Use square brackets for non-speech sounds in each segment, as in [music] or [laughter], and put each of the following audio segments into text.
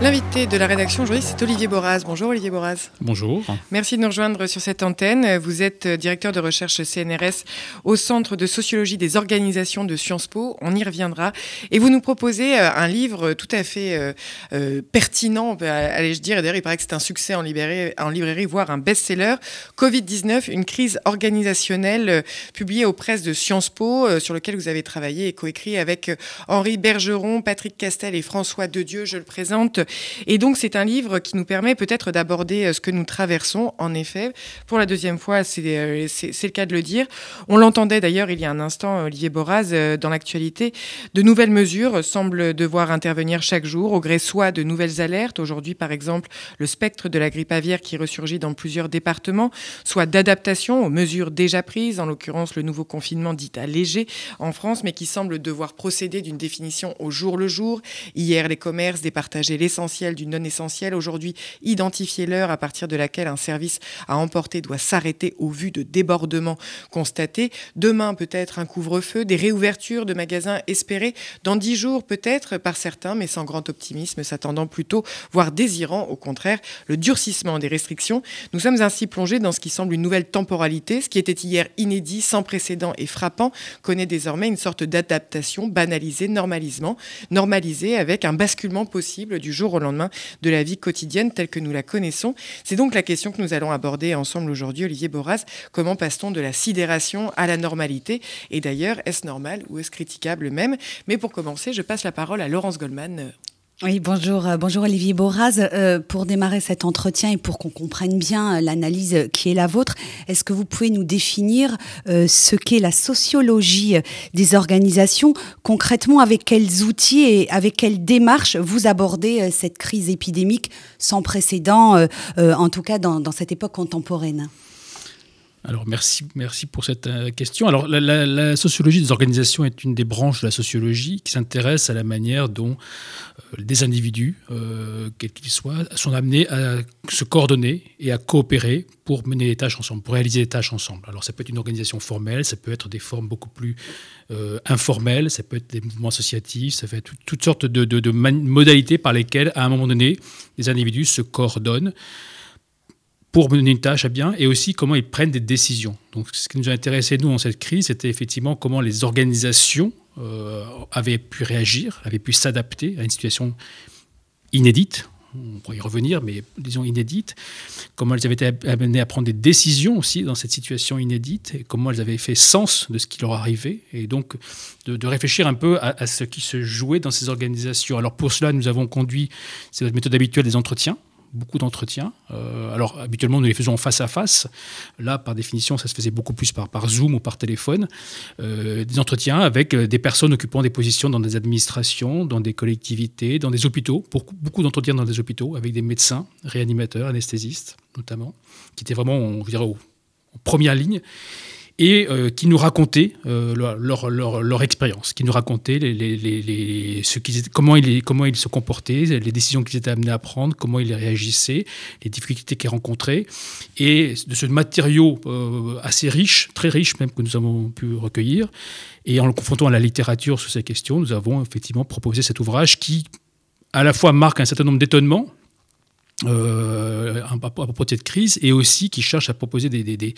L'invité de la rédaction aujourd'hui, c'est Olivier Boraz. Bonjour Olivier Boraz. Bonjour. Merci de nous rejoindre sur cette antenne. Vous êtes directeur de recherche CNRS au Centre de sociologie des organisations de Sciences Po. On y reviendra. Et vous nous proposez euh, un livre tout à fait euh, euh, pertinent, allez-je dire. D'ailleurs, il paraît que c'est un succès en librairie, en librairie voire un best-seller. Covid-19, une crise organisationnelle, publié aux presses de Sciences Po, sur lequel vous avez travaillé et coécrit avec Henri Bergeron, Patrick Castel et François Dedieu. Je le présente et donc, c'est un livre qui nous permet peut-être d'aborder euh, ce que nous traversons, en effet. Pour la deuxième fois, euh, c'est le cas de le dire. On l'entendait d'ailleurs il y a un instant, Olivier Boraz, euh, dans l'actualité. De nouvelles mesures semblent devoir intervenir chaque jour, au gré soit de nouvelles alertes. Aujourd'hui, par exemple, le spectre de la grippe aviaire qui ressurgit dans plusieurs départements, soit d'adaptation aux mesures déjà prises, en l'occurrence le nouveau confinement dit allégé en France, mais qui semble devoir procéder d'une définition au jour le jour. Hier, les commerces départageaient les du non essentiel. Aujourd'hui, identifier l'heure à partir de laquelle un service à emporter doit s'arrêter au vu de débordements constatés. Demain, peut-être un couvre-feu, des réouvertures de magasins espérés dans dix jours, peut-être par certains, mais sans grand optimisme, s'attendant plutôt, voire désirant au contraire, le durcissement des restrictions. Nous sommes ainsi plongés dans ce qui semble une nouvelle temporalité. Ce qui était hier inédit, sans précédent et frappant, connaît désormais une sorte d'adaptation banalisée, normalisement, normalisée avec un basculement possible du jour au lendemain de la vie quotidienne telle que nous la connaissons. C'est donc la question que nous allons aborder ensemble aujourd'hui, Olivier Boras. Comment passe-t-on de la sidération à la normalité? Et d'ailleurs, est-ce normal ou est-ce critiquable même? Mais pour commencer, je passe la parole à Laurence Goldman. Oui, bonjour, euh, bonjour Olivier Boraz. Euh, pour démarrer cet entretien et pour qu'on comprenne bien euh, l'analyse qui est la vôtre, est-ce que vous pouvez nous définir ce qu'est la sociologie des organisations? Concrètement, avec quels outils et avec quelles démarches vous abordez cette crise épidémique sans précédent, en tout cas dans cette époque contemporaine? Alors merci, merci pour cette euh, question. Alors la, sociologie des organisations est une des branches de la sociologie qui s'intéresse à la manière dont euh, des individus, euh, quels qu'ils soient, sont amenés à se coordonner et à coopérer pour mener les tâches ensemble, pour réaliser les tâches ensemble. Alors ça peut être une organisation formelle, ça peut être des formes beaucoup plus informelles, ça peut être des mouvements associatifs, ça peut être toutes sortes de, de modalités par lesquelles, à un moment donné, les individus se coordonnent pour mener une tâche à bien et aussi comment ils prennent des décisions. Donc, ce qui nous a intéressé, nous, en cette crise, c'était effectivement comment les organisations euh, avaient pu réagir, avaient pu s'adapter à une situation inédite. On pourrait y revenir, mais disons inédite. Comment elles avaient été amenées à prendre des décisions aussi dans cette situation inédite et comment elles avaient fait sens de ce qui leur arrivait. Et donc, de, réfléchir un peu à, à, ce qui se jouait dans ces organisations. Alors, pour cela, nous avons conduit, c'est notre méthode habituelle des entretiens beaucoup d'entretiens. Euh, alors habituellement nous les faisons face à face. Là par définition ça se faisait beaucoup plus par, par Zoom ou par téléphone. Euh, des entretiens avec euh, des personnes occupant des positions dans des administrations, dans des collectivités, dans des hôpitaux. Beaucoup, beaucoup d'entretiens dans des hôpitaux avec des médecins, réanimateurs, anesthésistes notamment, qui étaient vraiment on dirait, en première ligne et euh, qui nous racontaient euh, leur, expérience, qui nous racontaient ce comment, ils, comment ils se comportaient, les décisions qu'ils étaient amenés à prendre, comment ils réagissaient, les difficultés qu'ils rencontraient. Et de ce matériau euh, assez riche, très riche même, que nous avons pu recueillir, et en le confrontant à la littérature sur ces questions, nous avons effectivement proposé cet ouvrage qui, à la fois, marque un certain nombre d'étonnements, euh, à propos de cette crise et aussi qui cherche à proposer des,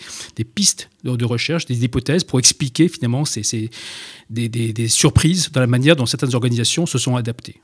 pistes de, recherche, des hypothèses pour expliquer finalement ces, des, surprises dans la manière dont certaines organisations se sont adaptées.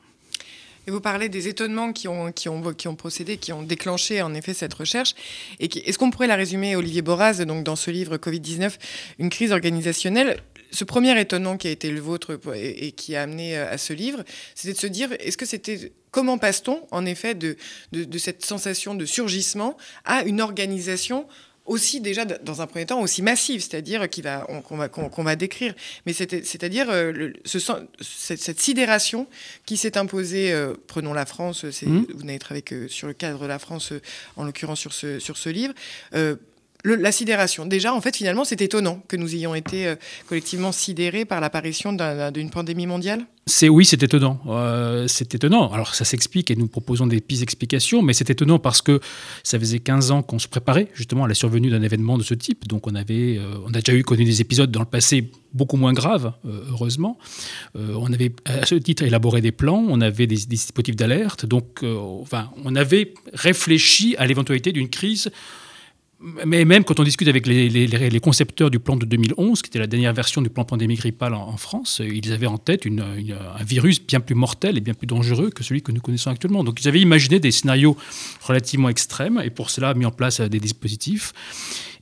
Et vous parlez des étonnements qui ont, qui, ont, procédé, qui ont déclenché en effet cette recherche. Est-ce qu'on pourrait la résumer, Olivier Boraz, donc dans ce livre Covid-19, une crise organisationnelle ce premier étonnement qui a été le vôtre et, qui a amené euh, à ce livre, c'était de se dire, est-ce que c'était comment passe-t-on en effet de, de, cette sensation de surgissement à une organisation aussi déjà dans un premier temps aussi massive, c'est-à-dire qu'on va, qu'on, va, décrire, mais c'est-à-dire euh, ce, cette, sidération qui s'est imposée, euh, prenons la France, mmh. vous n'avez travaillé que sur le cadre de la France, en l'occurrence sur ce, sur ce livre, la sidération. Déjà, en fait, finalement, c'est étonnant que nous ayons été euh, collectivement sidérés par l'apparition d'une pandémie mondiale. C'est oui, c'est étonnant. Euh, c'est étonnant. Alors ça s'explique et nous proposons des pistes d'explication, mais c'est étonnant parce que ça faisait 15 ans qu'on se préparait justement à la survenue d'un événement de ce type. Donc on avait, euh, on a déjà eu connu des épisodes dans le passé beaucoup moins graves, heureusement. on avait à ce titre élaboré des plans, on avait des, dispositifs d'alerte. Donc enfin, on avait réfléchi à l'éventualité d'une crise mais même quand on discute avec les, concepteurs du plan de 2011, qui était la dernière version du plan pandémie grippale en, France, ils avaient en tête un virus bien plus mortel et bien plus dangereux que celui que nous connaissons actuellement. Donc ils avaient imaginé des scénarios relativement extrêmes et pour cela mis en place des dispositifs.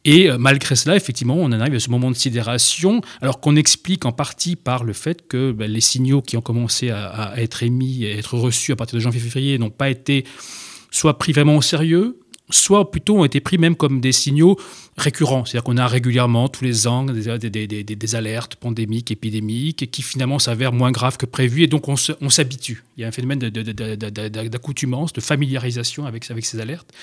Et euh, malgré cela, effectivement, on en arrive à ce moment de sidération, alors qu'on explique en partie par le fait que ben, les signaux qui ont commencé à, à être émis et à être reçus à partir de janvier-février n'ont pas été soit pris vraiment au sérieux, soit plutôt ont été pris même comme des signaux récurrents. C'est-à-dire qu'on a régulièrement, tous les ans, des, alertes pandémiques, épidémiques, qui finalement s'avèrent moins graves que prévu, et donc on s'habitue. Il y a un phénomène d'accoutumance, de, familiarisation avec, ces alertes.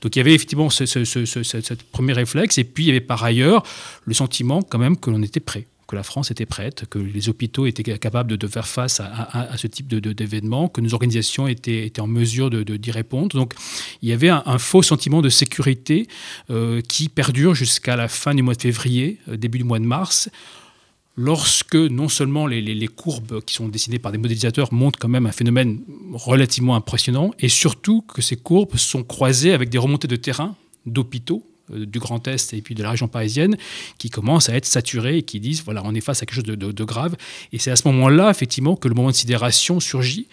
Donc il y avait effectivement ce premier réflexe, et puis il y avait par ailleurs le sentiment quand même que l'on était prêt que la France était prête, que les hôpitaux étaient capables de, faire face à, ce type d'événements, que nos organisations étaient, en mesure d'y répondre. Donc il y avait un, faux sentiment de sécurité euh, qui perdure jusqu'à la fin du mois de février, euh, début du mois de mars lorsque non seulement les, les, courbes qui sont dessinées par des modélisateurs montrent quand même un phénomène relativement impressionnant, et surtout que ces courbes sont croisées avec des remontées de terrain d'hôpitaux du Grand Est et puis de la région parisienne qui commencent à être saturés et qui disent voilà, on est face à quelque chose de, grave. Et c'est à ce moment-là, effectivement, que le moment de sidération surgit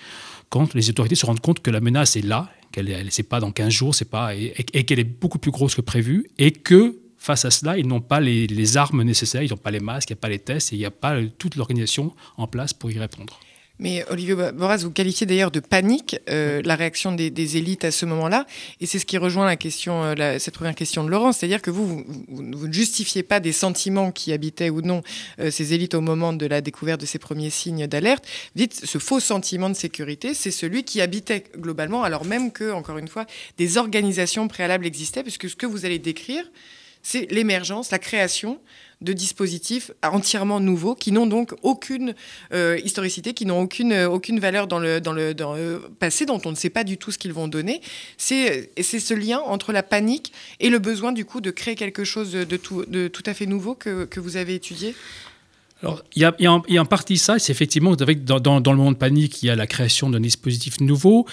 quand les autorités se rendent compte que la menace est là, qu'elle n'est pas dans 15 jours, c'est pas, et, qu'elle est beaucoup plus grosse que prévu, et que face à cela, ils n'ont pas les, les, armes nécessaires, ils n'ont pas les masques, il n'y a pas les tests, et il n'y a pas toute l'organisation en place pour y répondre. Mais Olivier Boras, vous qualifiez d'ailleurs de panique euh, la réaction des, élites à ce moment-là, et c'est ce qui rejoint la question, euh, cette première question de Laurence, c'est-à-dire que vous, vous, ne justifiez pas des sentiments qui habitaient ou non euh, ces élites au moment de la découverte de ces premiers signes d'alerte. Vite, ce faux sentiment de sécurité, c'est celui qui habitait globalement, alors même que, encore une fois, des organisations préalables existaient, puisque ce que vous allez décrire, c'est l'émergence, la création de dispositifs entièrement nouveaux qui n'ont donc aucune euh, historicité, qui n'ont aucune, euh, aucune valeur dans le, dans, le, passé, dont on ne sait pas du tout ce qu'ils vont donner. C'est ce lien entre la panique et le besoin du coup de créer quelque chose de tout, de tout à fait nouveau que, que vous avez étudié? Alors, il y, a, il, y a en, partie ça, c'est effectivement dans, dans, dans, le monde panique, il y a la création d'un dispositif nouveau,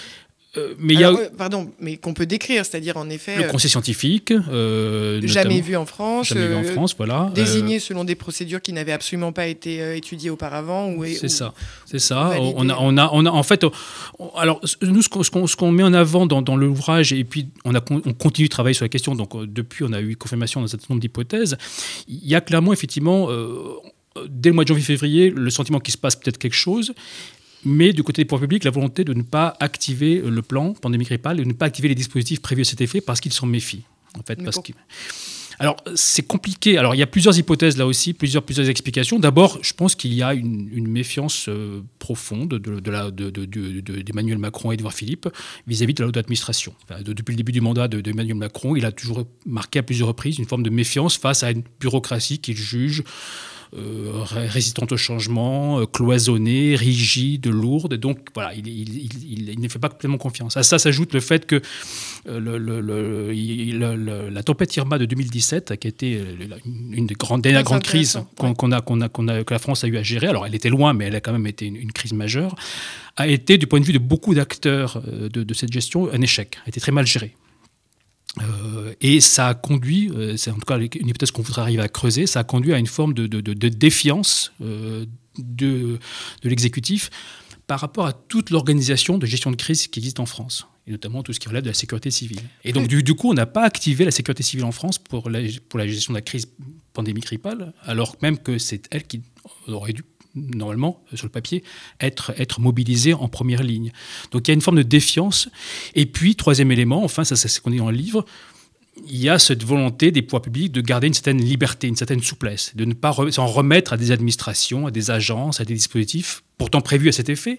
euh, mais il y a... pardon, mais qu'on peut décrire, c'est-à-dire en effet. Le euh, conseil scientifique. Euh, jamais vu en France. Jamais vu en France, voilà. Désigné selon des procédures qui n'avaient absolument pas été étudiées auparavant. C'est ça, c'est ça. On a, on a, on a, en fait, alors nous, ce qu'on met en avant dans, dans l'ouvrage, et puis on, a, on continue de travailler sur la question, donc depuis on a eu confirmation d'un certain nombre d'hypothèses, il y a clairement, effectivement, dès le mois de janvier-février, le sentiment qu'il se passe peut-être quelque chose, mais du côté des pouvoirs publics, la volonté de ne pas activer le plan pandémique grippale et de ne pas activer les dispositifs prévus à cet effet parce qu'ils s'en méfient. En fait, parce alors, c'est compliqué. Alors, il y a plusieurs hypothèses là aussi, plusieurs, plusieurs explications. D'abord, je pense qu'il y a une, méfiance euh, profonde de, de, d'Emmanuel Macron et d'Edouard Philippe vis-à-vis de la haute administration. depuis le début du mandat d'Emmanuel Macron, il a toujours marqué à plusieurs reprises une forme de méfiance face à une bureaucratie qu'il juge euh, résistante au changement, euh, cloisonnée, rigide, lourde. Donc voilà, il, il, ne fait pas complètement confiance. À ça s'ajoute le fait que euh, le, la tempête Irma de 2017, qui a été une des grandes, dernières grandes crises qu'on a, qu'on a, qu'on a, que la France a eu à gérer, alors elle était loin, mais elle a quand même été une, crise majeure, a été, du point de vue de beaucoup d'acteurs de, de cette gestion, un échec, a été très mal gérée. Euh, et ça a conduit, euh, c'est en tout cas une hypothèse qu'on voudrait arriver à creuser, ça a conduit à une forme de, défiance euh, de, de l'exécutif par rapport à toute l'organisation de gestion de crise qui existe en France, et notamment tout ce qui relève de la sécurité civile. Et donc, du, du, coup, on n'a pas activé la sécurité civile en France pour la, pour la gestion de la crise pandémique grippale, alors même que c'est elle qui aurait dû normalement, sur le papier, être, être mobilisé en première ligne. Donc il y a une forme de défiance. Et puis, troisième élément, enfin, ça c'est ce qu'on dit dans le livre, il y a cette volonté des pouvoirs publics de garder une certaine liberté, une certaine souplesse, de ne pas s'en remettre à des administrations, à des agences, à des dispositifs pourtant prévus à cet effet,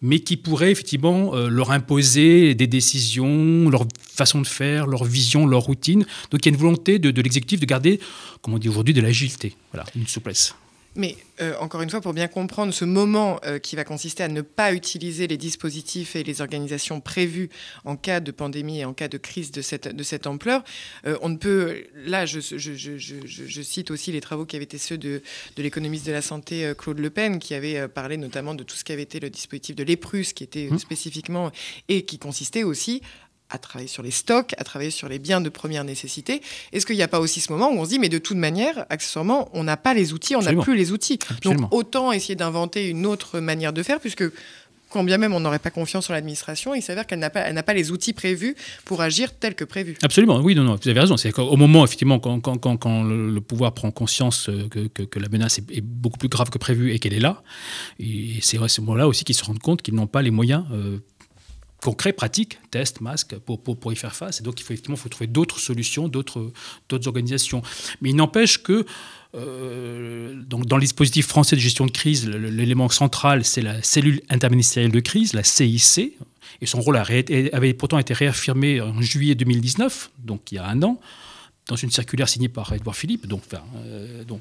mais qui pourraient effectivement euh, leur imposer des décisions, leur façon de faire, leur vision, leur routine. Donc il y a une volonté de, de l'exécutif de garder, comme on dit aujourd'hui, de l'agilité, voilà, une souplesse. Mais euh, encore une fois, pour bien comprendre ce moment euh, qui va consister à ne pas utiliser les dispositifs et les organisations prévues en cas de pandémie et en cas de crise de cette, de cette ampleur, euh, on ne peut. Là, je, je, je, je, cite aussi les travaux qui avaient été ceux de, de l'économiste de la santé Claude Le Pen, qui avait parlé notamment de tout ce qui avait été le dispositif de l'EPRUS, qui était mmh. spécifiquement et qui consistait aussi à travailler sur les stocks, à travailler sur les biens de première nécessité. Est-ce qu'il n'y a pas aussi ce moment où on se dit, mais de toute manière, accessoirement, on n'a pas les outils, on n'a plus les outils. Donc autant essayer d'inventer une autre manière de faire, puisque quand bien même on n'aurait pas confiance en l'administration, il s'avère qu'elle n'a pas, n'a pas les outils prévus pour agir tel que prévu. Absolument, oui, non, non, vous avez raison. C'est qu'au moment, effectivement, quand, quand, quand, le, pouvoir prend conscience euh, que, que, la menace est, beaucoup plus grave que prévu et qu'elle est là, et c'est à ce moment-là aussi qu'ils se rendent compte qu'ils n'ont pas les moyens. Euh, concret, pratique, test, masque, pour, pour, pour, y faire face. Et donc, il faut effectivement faut trouver d'autres solutions, d'autres organisations. Mais il n'empêche que euh, donc dans le dispositif français de gestion de crise, l'élément central, c'est la cellule interministérielle de crise, la CIC, et son rôle avait pourtant été réaffirmé en juillet 2019, donc il y a un an, dans une circulaire signée par Edouard Philippe. Euh, donc.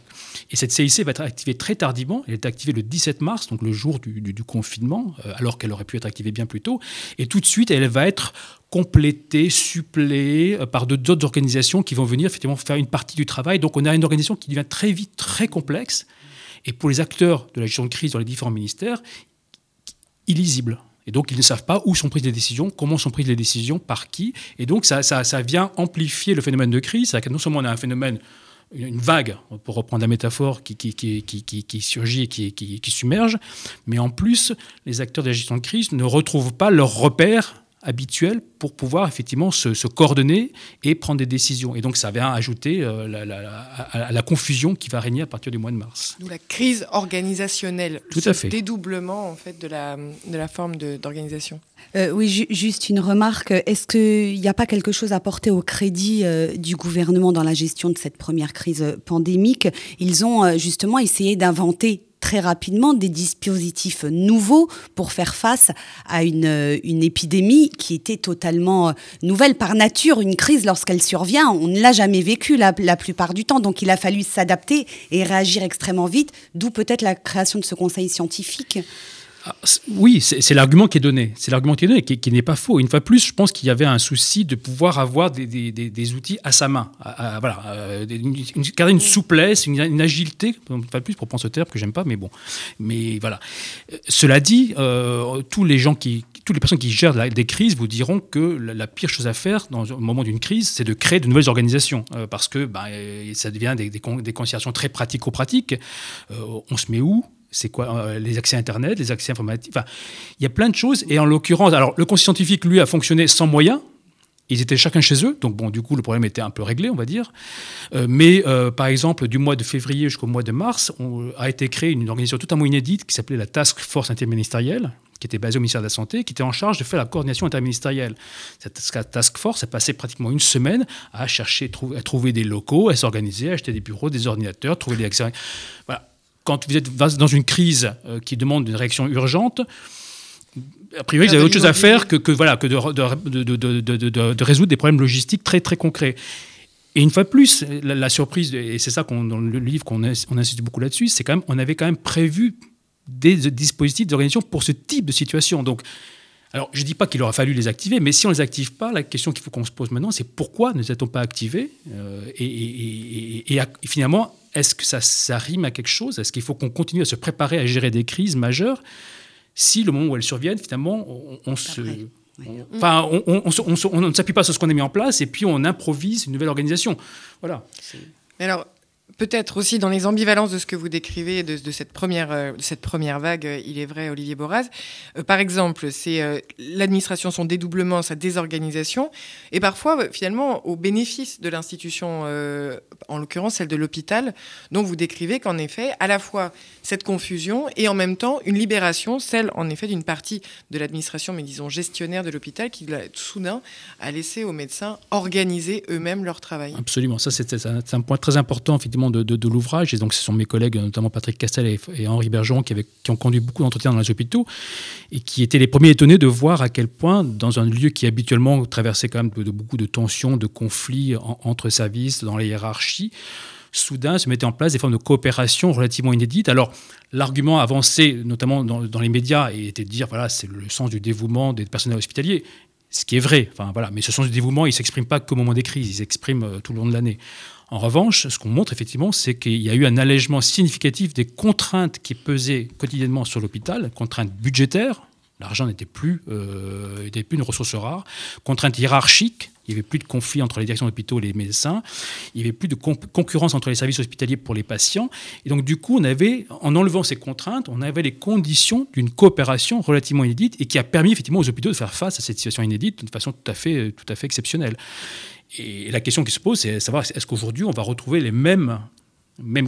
Et cette CIC va être activée très tardivement. Elle est activée le 17 mars, donc le jour du, confinement, euh, alors qu'elle aurait pu être activée bien plus tôt. Et tout de suite, elle va être complétée, suppléée euh, par d'autres organisations qui vont venir effectivement faire une partie du travail. Donc on a une organisation qui devient très vite très complexe. Et pour les acteurs de la gestion de crise dans les différents ministères, illisible. Et donc, ils ne savent pas où sont prises les décisions, comment sont prises les décisions, par qui. Et donc, ça, ça, ça vient amplifier le phénomène de crise. Que non seulement on a un phénomène, une vague, pour reprendre la métaphore, qui, qui, qui, qui surgit et qui, submerge, mais en plus, les acteurs de la gestion de crise ne retrouvent pas leurs repères habituels pour pouvoir effectivement se, coordonner et prendre des décisions. Et donc ça vient ajouter euh, à la confusion qui va régner à partir du mois de mars. D'où la crise organisationnelle, Tout à fait. dédoublement en fait de la, de la forme d'organisation. Euh, oui, juste une remarque. Est-ce qu'il n'y a pas quelque chose à porter au crédit euh, du gouvernement dans la gestion de cette première crise pandémique? Ils ont justement essayé d'inventer très rapidement des dispositifs nouveaux pour faire face à une, une épidémie qui était totalement euh, nouvelle par nature. Une crise, lorsqu'elle survient, on ne l'a jamais vécue la, la, plupart du temps. Donc il a fallu s'adapter et réagir extrêmement vite, d'où peut-être la création de ce conseil scientifique. Oui, c'est l'argument qui est donné. C'est l'argument qui est donné, qui, n'est pas faux. Une fois plus, je pense qu'il y avait un souci de pouvoir avoir des, outils à sa main. voilà, euh, une, une souplesse, une, agilité, une fois plus pour prendre ce terme que j'aime pas, mais bon. Mais voilà. Euh, cela dit, euh, tous les gens qui, toutes les personnes qui gèrent des crises vous diront que la, pire chose à faire dans le moment d'une crise, c'est de créer de nouvelles organisations, parce que ben, ça devient des, des, considérations très pratico-pratiques. on se met où? C'est quoi euh, les accès Internet, les accès informatiques. Il y a plein de choses. Et en l'occurrence, alors le conseil scientifique, lui, a fonctionné sans moyens. Ils étaient chacun chez eux, donc bon, du coup, le problème était un peu réglé, on va dire. Euh, mais euh, par exemple, du mois de février jusqu'au mois de mars, a été créée une organisation totalement inédite qui s'appelait la Task Force interministérielle, qui était basée au ministère de la Santé, qui était en charge de faire la coordination interministérielle. Cette task force a passé pratiquement une semaine à chercher, à trouver des locaux, à s'organiser, à acheter des bureaux, des ordinateurs, trouver des accès. Voilà quand vous êtes dans une crise euh, qui demande une réaction urgente, a priori, vous avez autre chose à faire que, voilà, que de, de, résoudre des problèmes logistiques très, très concrets. Et une fois de plus, la, surprise, et c'est ça qu'on, dans le livre qu'on on insiste beaucoup là-dessus, c'est quand même, on avait quand même prévu des dispositifs d'organisation pour ce type de situation. Donc, alors, je ne dis pas qu'il aurait fallu les activer, mais si on ne les active pas, la question qu'il faut qu'on se pose maintenant, c'est pourquoi ne les a-t-on pas activés euh, et, et, finalement, est-ce que ça, ça, rime à quelque chose? Est-ce qu'il faut qu'on continue à se préparer à gérer des crises majeures? Si le moment où elles surviennent, finalement, on, se... enfin, on, ne s'appuie pas sur ce qu'on a mis en place et puis on improvise une nouvelle organisation. Voilà. Mais alors, peut-être aussi dans les ambivalences de ce que vous décrivez de, cette, première, euh, cette première vague, euh, il est vrai, Olivier Boraz. Euh, par exemple, c'est l'administration, son dédoublement, sa désorganisation, et parfois, finalement, au bénéfice de l'institution, en l'occurrence celle de l'hôpital, dont vous décrivez qu'en effet, à la fois cette confusion et en même temps une libération, celle en effet d'une partie de l'administration, mais disons gestionnaire de l'hôpital, qui soudain a laissé aux médecins organiser eux-mêmes leur travail. Absolument, ça c'est un, un, point très important effectivement de, l'ouvrage. Et donc ce sont mes collègues, notamment Patrick Castel et, Henri Bergeron, qui, ont conduit beaucoup d'entretiens dans les hôpitaux et qui étaient les premiers étonnés de voir à quel point, dans un lieu qui habituellement traversait quand même de, beaucoup de tensions, de conflits en, entre services, dans les hiérarchies, soudain se mettaient en place des formes de coopération relativement inédites. Alors, l'argument avancé, notamment dans, les médias, était de dire voilà, c'est le sens du dévouement des personnels hospitaliers. Ce qui est vrai, enfin, mais ce sens du dévouement, il ne s'exprime pas qu'au moment des crises, il s'exprime euh, tout le long de l'année. En revanche, ce qu'on montre effectivement, c'est qu'il y a eu un allègement significatif des contraintes qui pesaient quotidiennement sur l'hôpital, contraintes budgétaires, l'argent n'était plus, euh, plus une ressource rare, contraintes hiérarchiques, il n'y avait plus de conflit entre les directions d'hôpitaux et les médecins, il n'y avait plus de concurrence entre les services hospitaliers pour les patients, et donc du coup, on avait, en enlevant ces contraintes, on avait les conditions d'une coopération relativement inédite et qui a permis effectivement aux hôpitaux de faire face à cette situation inédite de façon tout à fait, fait exceptionnelle. Et la question qui se pose, c'est de savoir est-ce qu'aujourd'hui on va retrouver les mêmes,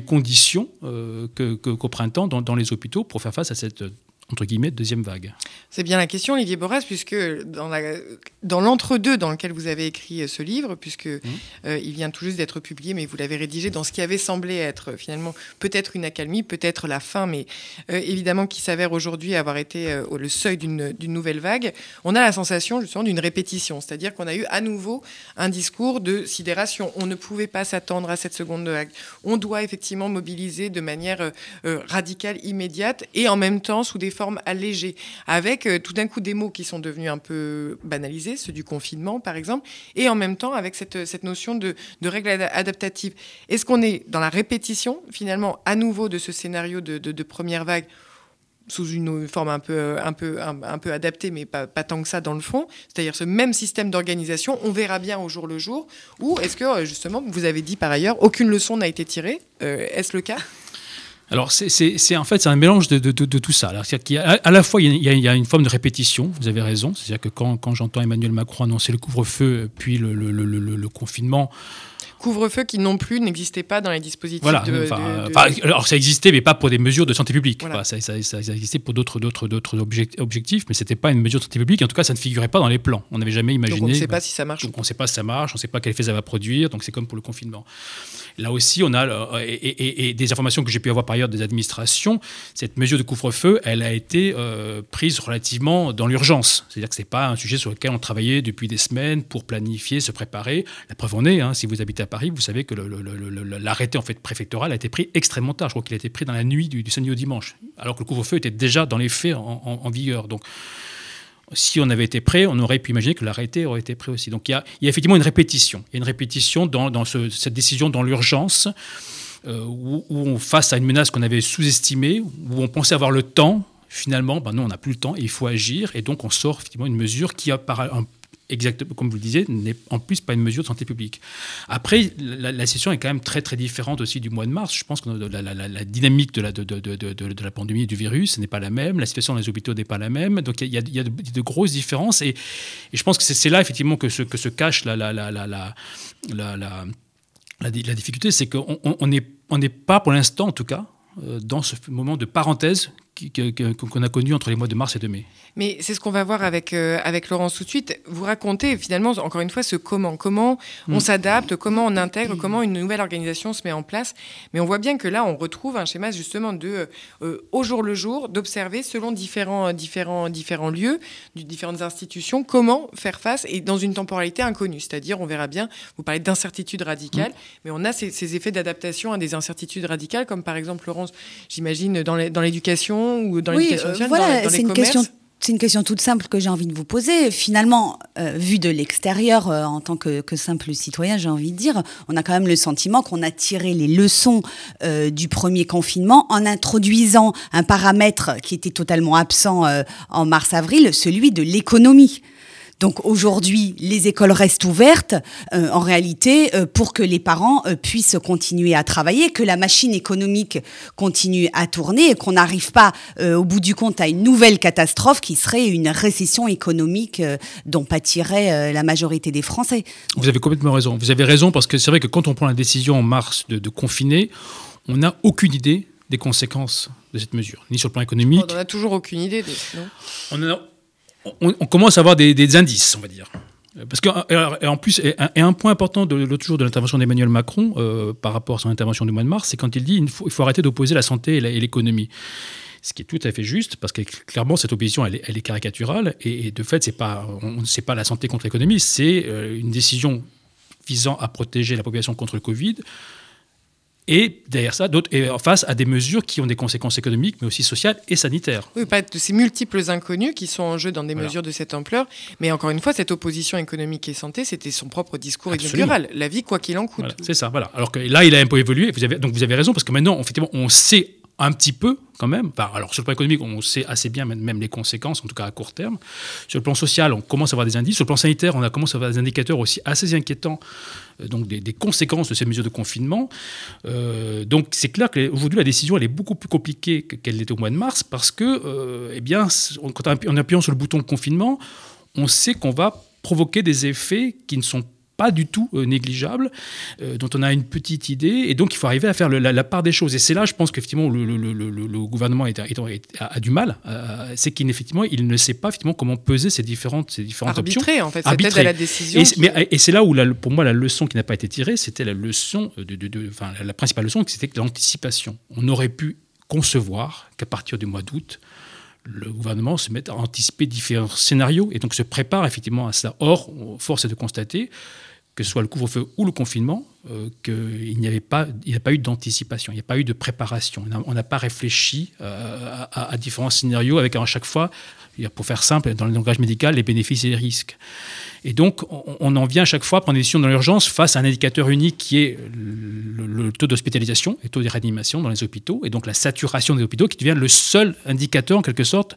conditions euh, qu'au printemps dans, dans, les hôpitaux pour faire face à cette entre guillemets, deuxième vague C'est bien la question, Olivier Borras, puisque dans, la, dans l'entre-deux dans lequel vous avez écrit ce livre, puisque mmh. euh, il vient tout juste d'être publié, mais vous l'avez rédigé dans ce qui avait semblé être finalement peut-être une accalmie, peut-être la fin, mais euh, évidemment qui s'avère aujourd'hui avoir été euh, le seuil d'une, d'une nouvelle vague, on a la sensation justement d'une répétition, c'est-à-dire qu'on a eu à nouveau un discours de sidération. On ne pouvait pas s'attendre à cette seconde vague. On doit effectivement mobiliser de manière euh, radicale, immédiate, et en même temps sous des forme allégée, avec euh, tout d'un coup des mots qui sont devenus un peu banalisés, ceux du confinement par exemple, et en même temps avec cette, notion de, de règles ad adaptatives. Est-ce qu'on est dans la répétition finalement à nouveau de ce scénario de, première vague sous une forme un peu, un peu, un, adaptée, mais pas, tant que ça dans le fond, c'est-à-dire ce même système d'organisation, on verra bien au jour le jour, ou est-ce que justement, vous avez dit par ailleurs, aucune leçon n'a été tirée, euh, est-ce le cas? Alors, c'est en fait c'est un mélange de, tout ça. À la fois, il y, a, une forme de répétition, vous avez raison. C'est-à-dire que quand, j'entends Emmanuel Macron annoncer le couvre-feu, puis le confinement, couvre-feu qui non plus n'existait pas dans les dispositifs voilà, de, de, alors ça existait, mais pas pour des mesures de santé publique. Voilà. Ça, ça, ça, existait pour d'autres objectifs, mais c'était pas une mesure de santé publique. En tout cas, ça ne figurait pas dans les plans. On n'avait jamais imaginé. Donc on ne sait bah, pas si ça marche. Donc on ne sait pas si ça marche, on ne sait pas quel effet ça va produire. Donc c'est comme pour le confinement. Là aussi, on a et, et, et des informations que j'ai pu avoir par ailleurs des administrations. Cette mesure de couvre-feu, elle a été euh, prise relativement dans l'urgence. C'est-à-dire que c'est pas un sujet sur lequel on travaillait depuis des semaines pour planifier, se préparer. La preuve en est, hein, si vous habitez à Paris, vous savez que l'arrêté en fait préfectoral a été pris extrêmement tard. Je crois qu'il a été pris dans la nuit du, samedi au dimanche, alors que le couvre-feu était déjà dans les faits en, vigueur. Donc, si on avait été prêt, on aurait pu imaginer que l'arrêté aurait été prêt aussi. Donc, il y a, effectivement une répétition. Il y a une répétition dans, dans ce, cette décision dans l'urgence. Euh, où, on, face à une menace qu'on avait sous-estimée, où on pensait avoir le temps, finalement, ben non, on n'a plus le temps et il faut agir. Et donc, on sort effectivement une mesure qui a par exactement comme vous le disiez, n'est en plus pas une mesure de santé publique. Après, la, la, session est quand même très très différente aussi du mois de mars. Je pense que la, dynamique de la, pandémie et du virus n'est pas la même, la situation dans les hôpitaux n'est pas la même. Donc il y a, de, grosses différences et, je pense que c'est là effectivement que se, cache la, difficulté, c'est qu'on n'est pas pour l'instant en tout cas dans ce moment de parenthèse qu'on a connu entre les mois de mars et de mai. Mais c'est ce qu'on va voir avec, euh, avec Laurence tout de suite. Vous racontez finalement, encore une fois, ce comment. Comment mm. on s'adapte, comment on intègre, comment une nouvelle organisation se met en place. Mais on voit bien que là, on retrouve un schéma justement de, euh, au jour le jour, d'observer selon différents, différents, différents lieux, différentes institutions, comment faire face et dans une temporalité inconnue. C'est-à-dire, on verra bien, vous parlez d'incertitude radicale, mm. mais on a ces, ces effets d'adaptation à des incertitudes radicales, comme par exemple, Laurence, j'imagine, dans l'éducation ou dans oui, l'éducation voilà, c'est une question c'est une question toute simple que j'ai envie de vous poser. Finalement, euh, vu de l'extérieur, euh, en tant que, que, simple citoyen, j'ai envie de dire, on a quand même le sentiment qu'on a tiré les leçons euh, du premier confinement en introduisant un paramètre qui était totalement absent euh, en mars-avril, celui de l'économie. Donc aujourd'hui, les écoles restent ouvertes, euh, en réalité, euh, pour que les parents euh, puissent continuer à travailler, que la machine économique continue à tourner et qu'on n'arrive pas, au bout du compte, à une nouvelle catastrophe qui serait une récession économique dont pâtirait la majorité des Français. Vous avez complètement raison. Vous avez raison parce que c'est vrai que quand on prend la décision en mars de, de confiner, on n'a aucune idée des conséquences de cette mesure, ni sur le plan économique. On n'a toujours aucune idée. Non? On, on, commence à avoir des, indices, on va dire. Parce que, et en plus, et un, point important de l'autre jour de l'intervention d'Emmanuel Macron euh, par rapport à son intervention du mois de mars, c'est quand il dit il faut arrêter d'opposer la santé et l'économie. Ce qui est tout à fait juste, parce que clairement, cette opposition, elle est, caricaturale. Et, de fait, ce n'est pas, pas la santé contre l'économie, c'est euh, une décision visant à protéger la population contre le Covid et derrière ça, d'autres, et face à des mesures qui ont des conséquences économiques, mais aussi sociales et sanitaires. Oui, pas de ces multiples inconnus qui sont en jeu dans des mesures de cette ampleur. Mais encore une fois, cette opposition économique et santé, c'était son propre discours inaugural. La vie, quoi qu'il en coûte. c'est ça, voilà. Alors que là, il a un peu évolué. Vous avez, donc vous avez raison, parce que maintenant, effectivement, on sait un petit peu quand même. alors sur le plan économique, on sait assez bien même les conséquences, en tout cas à court terme. Sur le plan social, on commence à avoir des indices. Sur le plan sanitaire, on a commencé à avoir des indicateurs aussi assez inquiétants, donc des, conséquences de ces mesures de confinement. Euh, donc c'est clair qu'aujourd'hui la décision elle est beaucoup plus compliquée qu'elle l'était au mois de mars parce que, euh, eh bien, en appuyant sur le bouton confinement, on sait qu'on va provoquer des effets qui ne sont pas pas du tout euh, négligeable, euh, dont on a une petite idée, et donc il faut arriver à faire la, part des choses. Et c'est là, je pense qu'effectivement, le, le, gouvernement a, du mal, euh, c'est qu'effectivement, il ne sait pas effectivement comment peser ces différentes, ces différentes Arbitrer, options. en fait, cette à la décision. Et, c'est là où, pour moi, la leçon qui n'a pas été tirée, c'était la leçon, de, enfin, la principale leçon, c'était l'anticipation. On aurait pu concevoir qu'à partir du mois d'août, le gouvernement se met à anticiper différents scénarios et donc se prépare effectivement à cela. Or, force est de constater que soit le couvre-feu ou le confinement, euh, qu'il n'y il n'y a pas eu d'anticipation, il n'y a pas eu de préparation. On n'a pas réfléchi euh, à, différents scénarios avec à chaque fois, pour faire simple, dans le langage médical, les bénéfices et les risques. Et donc, on, en vient à chaque fois à prendre des décisions dans l'urgence face à un indicateur unique qui est le, taux d'hospitalisation et le taux de dans les hôpitaux, et donc la saturation des hôpitaux qui devient le seul indicateur, en quelque sorte,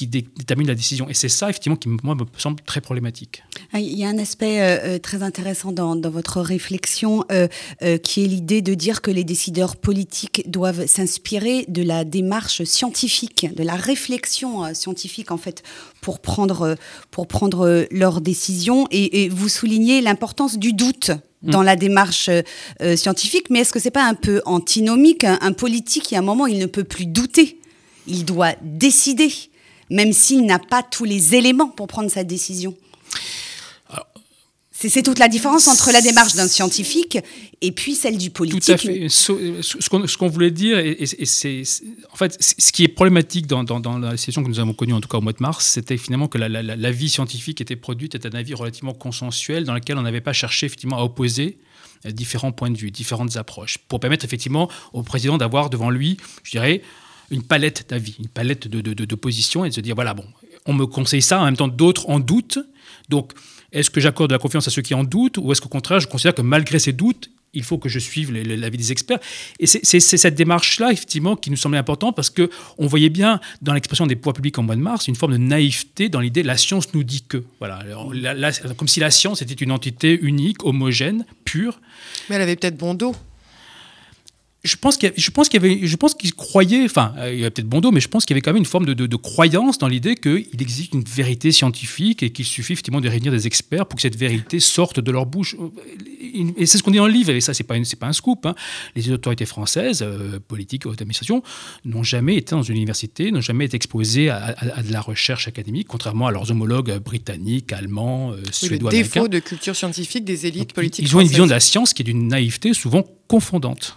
qui détermine la décision. Et c'est ça, effectivement, qui, moi, me semble très problématique. Ah, il y a un aspect euh, euh, très intéressant dans, votre réflexion, euh, qui est l'idée de dire que les décideurs politiques doivent s'inspirer de la démarche scientifique, de la réflexion scientifique, en fait, pour prendre, pour prendre leurs décisions. Et, vous soulignez l'importance du doute mm. dans la démarche scientifique, mais est-ce que c'est pas un peu antinomique un, un politique, il y a un moment, il ne peut plus douter, il doit décider même s'il n'a pas tous les éléments pour prendre sa décision. C'est toute la différence entre la démarche d'un scientifique et puis celle du politique. Tout à fait. Ce qu'on voulait dire, et, c'est en fait ce qui est problématique dans, la situation que nous avons connue, en tout cas au mois de mars, c'était finalement que l'avis scientifique était produite était un avis relativement consensuel dans lequel on n'avait pas cherché effectivement à opposer euh, différents points de vue, différentes approches, pour permettre effectivement au président d'avoir devant lui, je dirais, une palette d'avis, une palette de, de, de, positions et de se dire voilà, bon, on me conseille ça, en même temps d'autres en doutent. Donc, est-ce que j'accorde de la confiance à ceux qui en doutent ou est-ce qu'au contraire, je considère que malgré ces doutes, il faut que je suive l'avis des experts? Et c'est cette démarche-là, effectivement, qui nous semblait importante parce qu'on voyait bien dans l'expression des pouvoirs publics en mois de mars une forme de naïveté dans l'idée la science nous dit que. Voilà, comme si la science était une entité unique, homogène, pure. Mais elle avait peut-être bon dos je pense qu'il je pense qu'il y avait je pense qu'il croyait enfin euh, il y avait peut-être bon dos mais je pense qu'il y avait quand même une forme de, de, croyance dans l'idée qu'il existe une vérité scientifique et qu'il suffit effectivement de réunir des experts pour que cette vérité sorte de leur bouche. Et c'est ce qu'on dit dans le livre et ça c'est pas c'est pas un scoop hein. les autorités françaises euh, politiques haute administration n'ont jamais été dans une université n'ont jamais été exposées à, de la recherche académique contrairement à leurs homologues britanniques allemands euh, suédois le défaut de culture scientifique des élites politiques ils ont une vision de la science qui est d'une naïveté souvent confondante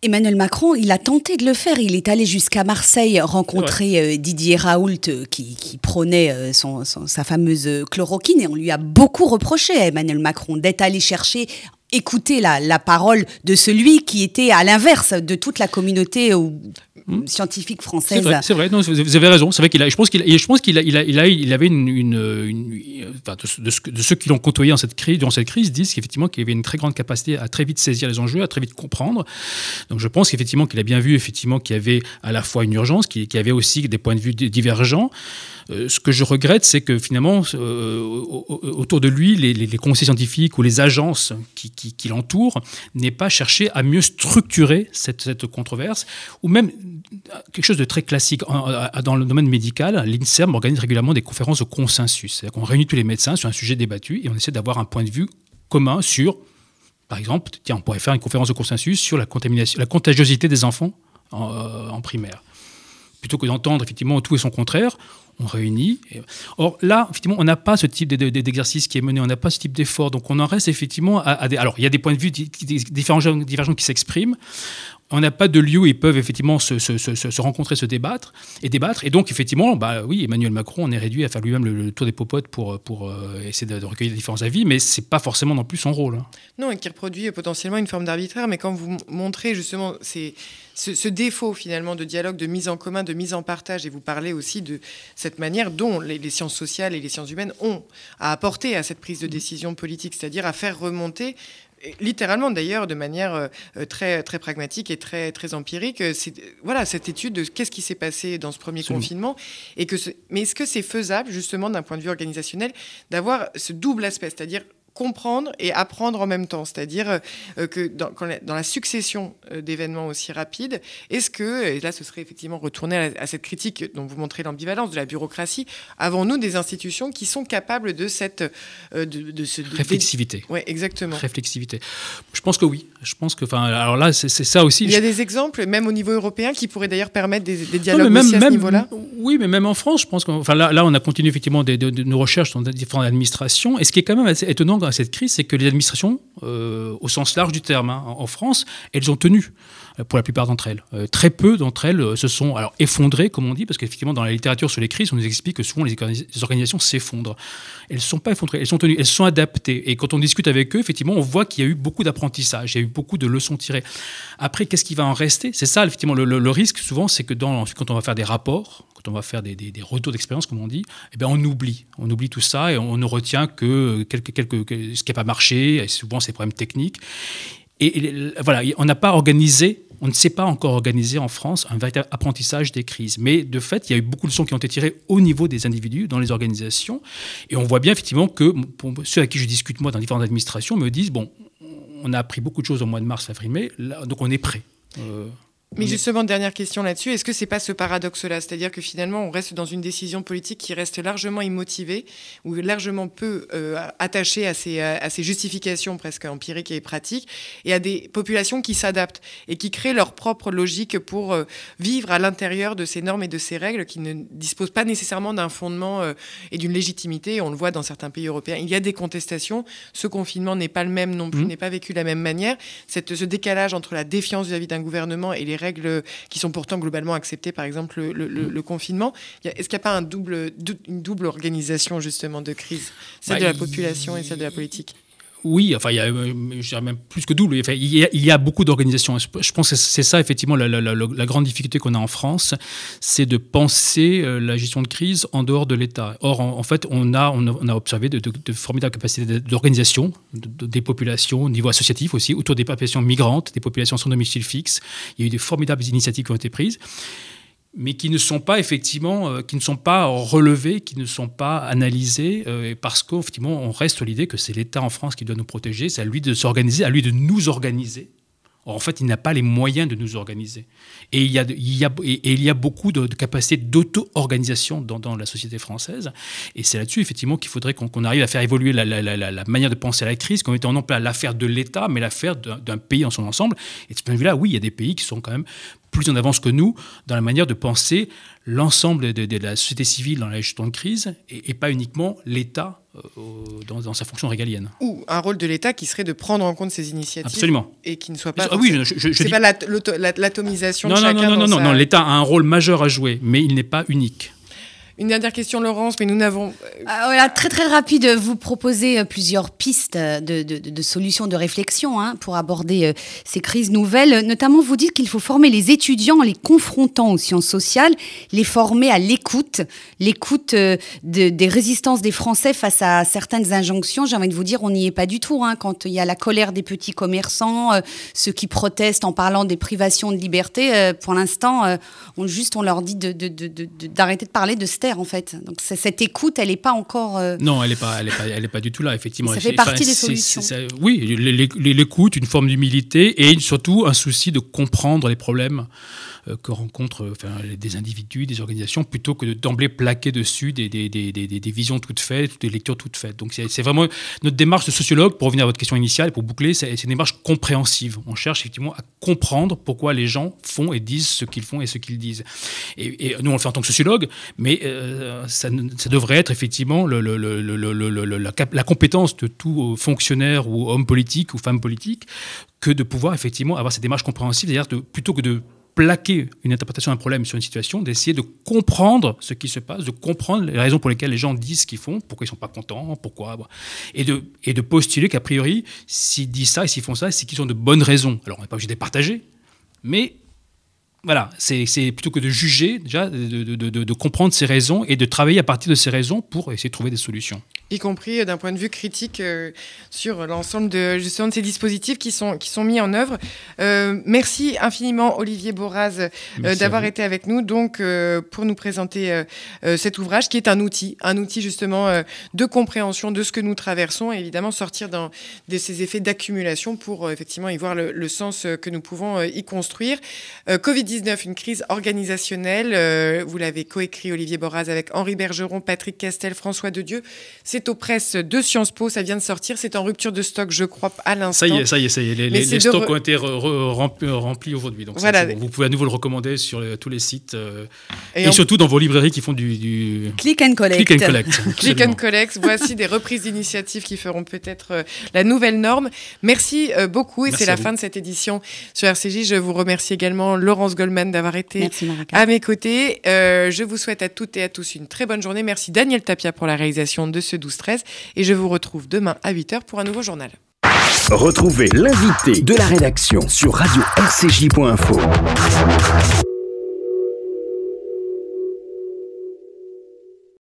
Emmanuel Macron, il a tenté de le faire. Il est allé jusqu'à Marseille rencontrer euh, Didier Raoult euh, qui, prônait euh, sa fameuse chloroquine et on lui a beaucoup reproché à Emmanuel Macron d'être allé chercher écouter la, parole de celui qui était à l'inverse de toute la communauté hmm. scientifique française. C'est vrai, vous avez raison. C'est vrai qu'il a, je pense qu'il, je pense qu'il a, il a, il avait une, une, enfin, de, ceux qui l'ont côtoyé dans cette crise, dans cette crise, disent qu'effectivement qu'il avait une très grande capacité à très vite saisir les enjeux, à très vite comprendre. Donc je pense qu'effectivement qu'il a bien vu effectivement qu'il y avait à la fois une urgence, qu'il y avait aussi des points de vue divergents. Ce que je regrette, c'est que finalement, autour de lui, les, conseils scientifiques ou les agences qui, l'entourent n'aient pas cherché à mieux structurer cette, controverse, ou même quelque chose de très classique. Dans le domaine médical, l'INSERM organise régulièrement des conférences de consensus. C'est-à-dire qu'on réunit tous les médecins sur un sujet débattu et on essaie d'avoir un point de vue commun sur, par exemple, tiens, on pourrait faire une conférence de consensus sur la, contamination, la contagiosité des enfants en, euh, primaire. Plutôt que d'entendre effectivement tout et son contraire, on réunit. Or là, effectivement, on n'a pas ce type d'exercice qui est mené, on n'a pas ce type d'effort. Donc on en reste effectivement à, des... Alors il y a des points de vue différents, divergents qui s'expriment on n'a pas de lieu où ils peuvent effectivement se, rencontrer, se débattre et débattre. Et donc, effectivement, bah oui, Emmanuel Macron, on est réduit à faire lui-même le, tour des popotes pour, pour euh, essayer de, recueillir différents avis, mais c'est pas forcément non plus son rôle. Hein. Non, et qui reproduit potentiellement une forme d'arbitraire. Mais quand vous montrez justement ce, ce, défaut finalement de dialogue, de mise en commun, de mise en partage, et vous parlez aussi de cette manière dont les, les sciences sociales et les sciences humaines ont à apporter à cette prise de décision politique, c'est-à-dire à faire remonter littéralement d'ailleurs de manière euh, très très pragmatique et très très empirique c'est voilà cette étude de qu'est-ce qui s'est passé dans ce premier confinement et que mais est-ce que c'est faisable justement d'un point de vue organisationnel d'avoir ce double aspect c'est-à-dire comprendre et apprendre en même temps. C'est-à-dire euh, que dans, dans, la succession euh, d'événements aussi rapides, est-ce que, et là ce serait effectivement retourner à, cette critique dont vous montrez l'ambivalence de la bureaucratie, avons-nous des institutions qui sont capables de cette... Euh, de, ce, Réflexivité. Oui, exactement. Réflexivité. Je pense que oui. Je pense que, enfin, alors là, c'est ça aussi. Il y a des exemples, même au niveau européen, qui pourraient d'ailleurs permettre des, dialogues aussi à ce niveau-là Oui, mais même en France, je pense que, enfin, là, là, on a continué effectivement de, nos recherches dans différentes administrations. Et ce qui est quand même assez étonnant cette crise, c'est que les administrations, euh, au sens large du terme, hein, en France, elles ont tenu pour la plupart d'entre elles. Euh, très peu d'entre elles se sont alors effondrées, comme on dit, parce qu'effectivement, dans la littérature sur les crises, on nous explique que souvent les, organisations s'effondrent. Elles ne sont pas effondrées, elles sont tenues, elles sont adaptées. Et quand on discute avec eux, effectivement, on voit qu'il y a eu beaucoup d'apprentissage, il y a eu beaucoup de leçons tirées. Après, qu'est-ce qui va en rester? C'est ça, effectivement, le, risque, souvent, c'est que quand on va faire des rapports, quand on va faire des, retours d'expérience, comme on dit, eh bien, on oublie. On oublie tout ça et on ne retient que ce qui n'a pas marché, et souvent c'est problèmes techniques. Et, voilà, on n'a pas organisé, on ne sait pas encore organiser en France un véritable apprentissage des crises. Mais de fait, il y a eu beaucoup de leçons qui ont été tirées au niveau des individus, dans les organisations. Et on voit bien effectivement que pour ceux avec qui je discute, moi, dans différentes administrations, me disent, bon, on a appris beaucoup de choses au mois de mars, avril, mai, donc on est prêt. Euh, mais justement, dernière question là-dessus, est-ce que c'est pas ce paradoxe-là? C'est-à-dire que finalement, on reste dans une décision politique qui reste largement immotivée ou largement peu euh, attachée à ces, à ces justifications presque empiriques et pratiques et à des populations qui s'adaptent et qui créent leur propre logique pour euh, vivre à l'intérieur de ces normes et de ces règles qui ne disposent pas nécessairement d'un fondement euh, et d'une légitimité. On le voit dans certains pays européens. Il y a des contestations. Ce confinement n'est pas le même non plus, mmh. n'est pas vécu de la même manière. Cette, ce décalage entre la défiance vis-à-vis d'un gouvernement et les règles qui sont pourtant globalement acceptées, par exemple le, confinement. Est-ce qu'il n'y a pas un double, une double organisation justement de crise, celle bah, de la population et celle de la politique oui, enfin, il y a, euh, même plus que double. il, y a, beaucoup d'organisations. Je pense que c'est ça, effectivement, la, grande difficulté qu'on a en France, c'est de penser euh, la gestion de crise en dehors de l'État. Or, en, fait, on a, on a, observé de, formidables capacités d'organisation des populations au niveau associatif aussi, autour des populations migrantes, des populations sans domicile fixe. Il y a eu de formidables initiatives qui ont été prises mais qui ne sont pas effectivement, euh, qui ne sont pas relevés, qui ne sont pas analysés, euh, parce qu'effectivement, on reste l'idée que c'est l'État en France qui doit nous protéger, c'est à lui de s'organiser, à lui de nous organiser en fait, il n'a pas les moyens de nous organiser. Et il y a, il y a, et il y a beaucoup de, capacités d'auto-organisation dans, la société française. Et c'est là-dessus, effectivement, qu'il faudrait qu'on arrive à faire évoluer la, manière de penser à la crise, qu'on mettant non pas l'affaire de l'État, mais l'affaire d'un pays en son ensemble. Et de ce point de vue-là, oui, il y a des pays qui sont quand même plus en avance que nous dans la manière de penser l'ensemble de, la société civile dans la gestion de crise et, pas uniquement l'État euh, dans, sa fonction régalienne. Ou un rôle de l'État qui serait de prendre en compte ces initiatives. Absolument. Et qui ne soit pas. Ah oui, je, je, dis... pas l'atomisation de non, chacun. Non, non, non, non, l'État a un rôle majeur à jouer, mais il n'est pas unique. Une dernière question, Laurence, mais nous n'avons. Ah, voilà, très très rapide, vous proposez euh, plusieurs pistes de, de, solutions de réflexion hein, pour aborder euh, ces crises nouvelles. Notamment, vous dites qu'il faut former les étudiants en les confrontant aux sciences sociales, les former à l'écoute, l'écoute euh, des résistances des Français face à certaines injonctions. J'ai envie de vous dire, on n'y est pas du tout. Hein, quand il y a la colère des petits commerçants, ceux qui protestent en parlant des privations de liberté, pour l'instant, on, juste on leur dit d'arrêter de, de, parler de steak faire en fait. Donc cette écoute, elle n'est pas encore. Non, elle n'est pas, elle est pas, elle est pas du tout là effectivement. Ça fait partie des solutions. oui, l'écoute, une forme d'humilité et surtout un souci de comprendre les problèmes euh, que rencontrent euh, enfin, des individus, des organisations, plutôt que d'emblée plaquer dessus des, des, des, des, visions toutes faites, des lectures toutes faites. Donc c'est vraiment notre démarche de sociologue, pour revenir à votre question initiale, pour boucler, c'est une démarche compréhensive. On cherche effectivement à comprendre pourquoi les gens font et disent ce qu'ils font et ce qu'ils disent. Et, nous, on le fait en tant que sociologue, mais euh, ça, ça, devrait être effectivement le, le, la, la compétence de tout fonctionnaire ou homme politique ou femme politique que de pouvoir effectivement avoir cette démarche compréhensive, c'est-à-dire plutôt que de plaquer une interprétation d'un problème sur une situation, d'essayer de comprendre ce qui se passe, de comprendre les raisons pour lesquelles les gens disent ce qu'ils font, pourquoi ils sont pas contents, pourquoi, et de, et de postuler qu'a priori, s'ils disent ça et s'ils font ça, c'est qu'ils ont de bonnes raisons. Alors on n'est pas obligé de les partager, mais voilà, c'est plutôt que de juger, déjà, de, de, de, comprendre ces raisons et de travailler à partir de ces raisons pour essayer de trouver des solutions y compris euh, d'un point de vue critique euh, sur l'ensemble de justement de ces dispositifs qui sont qui sont mis en œuvre. Euh, merci infiniment Olivier Boraz d'avoir été avec nous donc pour nous présenter cet ouvrage qui est un outil, un outil justement de compréhension de ce que nous traversons et évidemment sortir dans, de ces effets d'accumulation pour effectivement y voir le, le, sens que nous pouvons y construire. Covid-19, une crise organisationnelle, vous l'avez coécrit Olivier Boraz avec Henri Bergeron, Patrick Castel, François de Dieu. C'est aux presses de Sciences Po, ça vient de sortir. C'est en rupture de stock, je crois, à l'instant. Ça y est, ça y est, ça y est. Les, stocks ont été remplis, aujourd'hui. Donc voilà. vous pouvez à nouveau le recommander sur tous les sites euh, et, surtout dans vos librairies qui font du, click and collect. Click and collect. [laughs] click and collect. Voici des reprises d'initiatives qui feront peut-être euh, la nouvelle norme. Merci euh, beaucoup et c'est la fin de cette édition sur RCJ. Je vous remercie également Laurence Goldman d'avoir été à mes côtés. je vous souhaite à toutes et à tous une très bonne journée. Merci Daniel Tapia pour la réalisation de ce 12-13 et je vous retrouve demain à 8h pour un nouveau journal. Retrouvez l'invité de la rédaction sur radio-rcj.info.